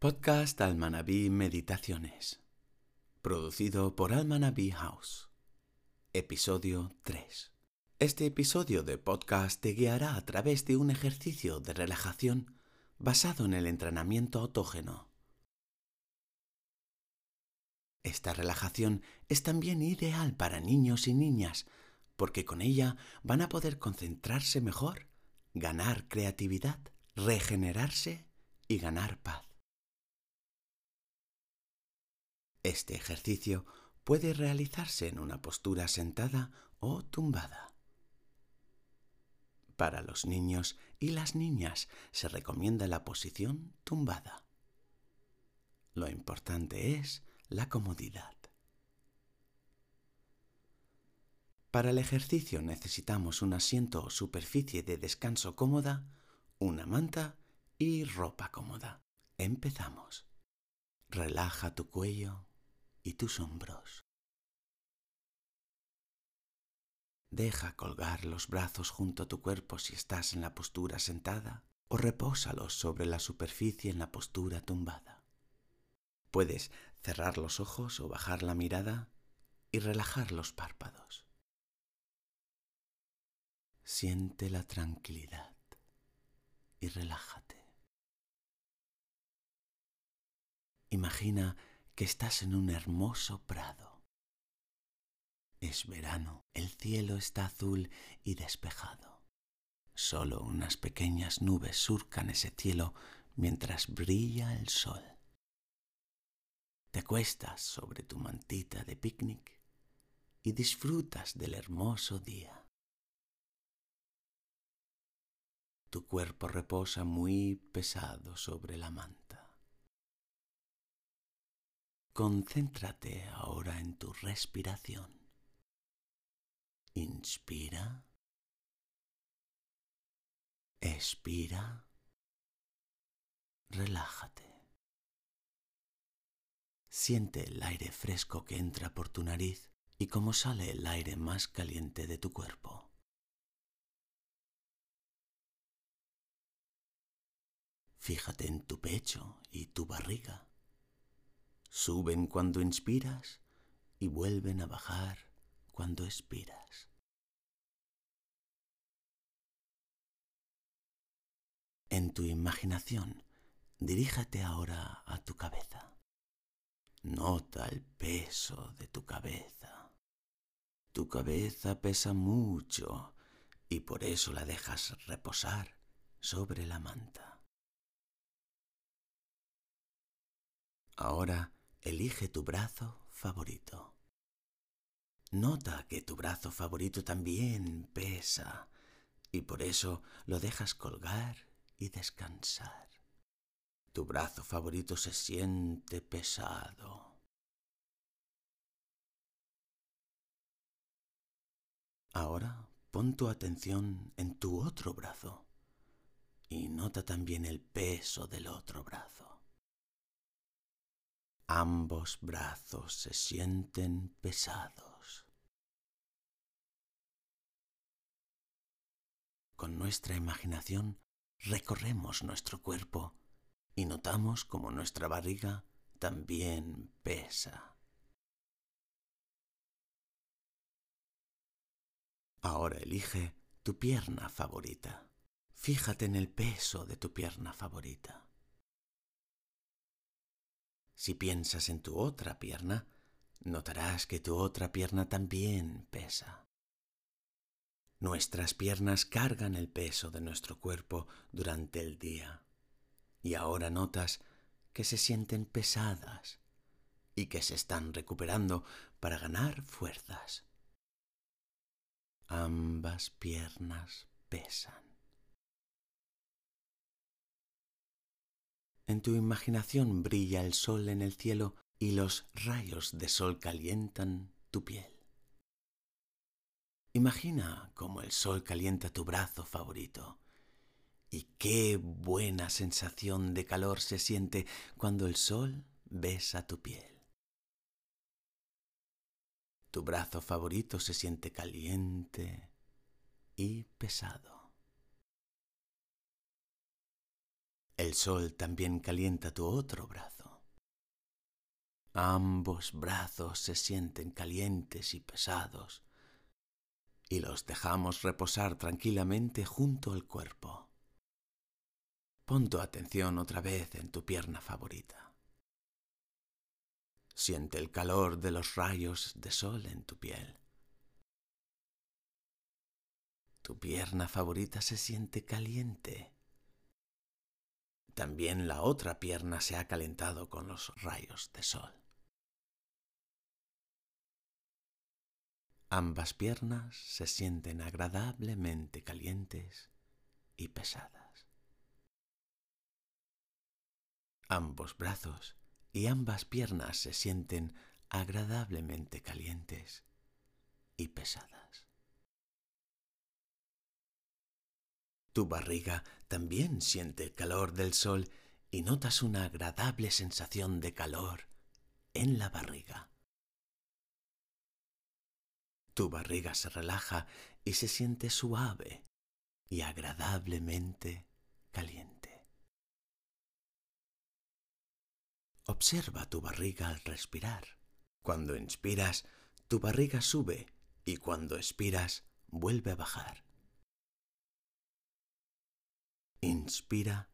Podcast Almanabí Meditaciones. Producido por Almanabí House. Episodio 3. Este episodio de podcast te guiará a través de un ejercicio de relajación basado en el entrenamiento autógeno. Esta relajación es también ideal para niños y niñas porque con ella van a poder concentrarse mejor, ganar creatividad, regenerarse y ganar paz. Este ejercicio puede realizarse en una postura sentada o tumbada. Para los niños y las niñas se recomienda la posición tumbada. Lo importante es la comodidad. Para el ejercicio necesitamos un asiento o superficie de descanso cómoda, una manta y ropa cómoda. Empezamos. Relaja tu cuello, y tus hombros. Deja colgar los brazos junto a tu cuerpo si estás en la postura sentada o repósalos sobre la superficie en la postura tumbada. Puedes cerrar los ojos o bajar la mirada y relajar los párpados. Siente la tranquilidad y relájate. Imagina que estás en un hermoso prado. Es verano, el cielo está azul y despejado. Solo unas pequeñas nubes surcan ese cielo mientras brilla el sol. Te acuestas sobre tu mantita de picnic y disfrutas del hermoso día. Tu cuerpo reposa muy pesado sobre la manta. Concéntrate ahora en tu respiración. Inspira. Expira. Relájate. Siente el aire fresco que entra por tu nariz y cómo sale el aire más caliente de tu cuerpo. Fíjate en tu pecho y tu barriga. Suben cuando inspiras y vuelven a bajar cuando expiras. En tu imaginación, diríjate ahora a tu cabeza. Nota el peso de tu cabeza. Tu cabeza pesa mucho y por eso la dejas reposar sobre la manta. Ahora Elige tu brazo favorito. Nota que tu brazo favorito también pesa y por eso lo dejas colgar y descansar. Tu brazo favorito se siente pesado. Ahora pon tu atención en tu otro brazo y nota también el peso del otro brazo. Ambos brazos se sienten pesados. Con nuestra imaginación recorremos nuestro cuerpo y notamos como nuestra barriga también pesa. Ahora elige tu pierna favorita. Fíjate en el peso de tu pierna favorita. Si piensas en tu otra pierna, notarás que tu otra pierna también pesa. Nuestras piernas cargan el peso de nuestro cuerpo durante el día y ahora notas que se sienten pesadas y que se están recuperando para ganar fuerzas. Ambas piernas pesan. En tu imaginación brilla el sol en el cielo y los rayos de sol calientan tu piel. Imagina cómo el sol calienta tu brazo favorito y qué buena sensación de calor se siente cuando el sol besa tu piel. Tu brazo favorito se siente caliente y pesado. El sol también calienta tu otro brazo. Ambos brazos se sienten calientes y pesados y los dejamos reposar tranquilamente junto al cuerpo. Pon tu atención otra vez en tu pierna favorita. Siente el calor de los rayos de sol en tu piel. Tu pierna favorita se siente caliente. También la otra pierna se ha calentado con los rayos de sol. Ambas piernas se sienten agradablemente calientes y pesadas. Ambos brazos y ambas piernas se sienten agradablemente calientes y pesadas. Tu barriga también siente el calor del sol y notas una agradable sensación de calor en la barriga. Tu barriga se relaja y se siente suave y agradablemente caliente. Observa tu barriga al respirar. Cuando inspiras, tu barriga sube y cuando expiras, vuelve a bajar. Inspira,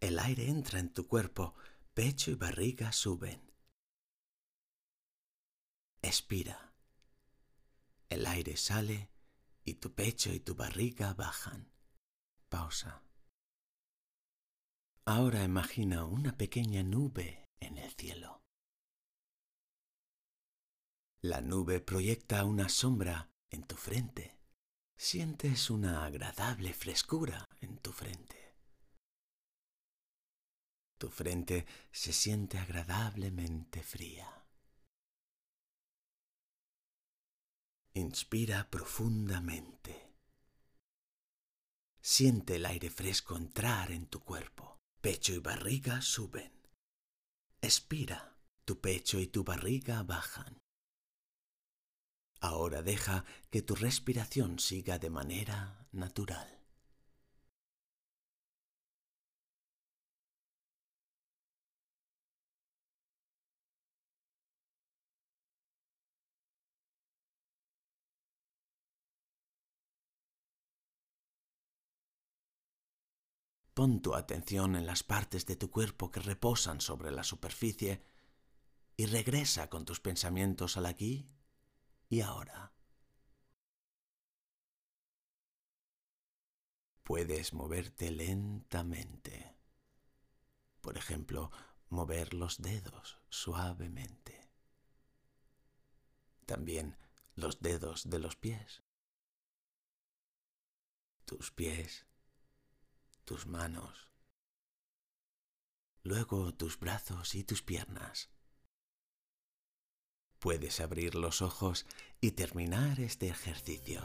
el aire entra en tu cuerpo, pecho y barriga suben. Expira el aire sale y tu pecho y tu barriga bajan. Pausa. Ahora imagina una pequeña nube en el cielo. La nube proyecta una sombra en tu frente. Sientes una agradable frescura tu frente. Tu frente se siente agradablemente fría. Inspira profundamente. Siente el aire fresco entrar en tu cuerpo. Pecho y barriga suben. Expira. Tu pecho y tu barriga bajan. Ahora deja que tu respiración siga de manera natural. Pon tu atención en las partes de tu cuerpo que reposan sobre la superficie y regresa con tus pensamientos al aquí y ahora. Puedes moverte lentamente. Por ejemplo, mover los dedos suavemente. También los dedos de los pies. Tus pies tus manos, luego tus brazos y tus piernas. Puedes abrir los ojos y terminar este ejercicio.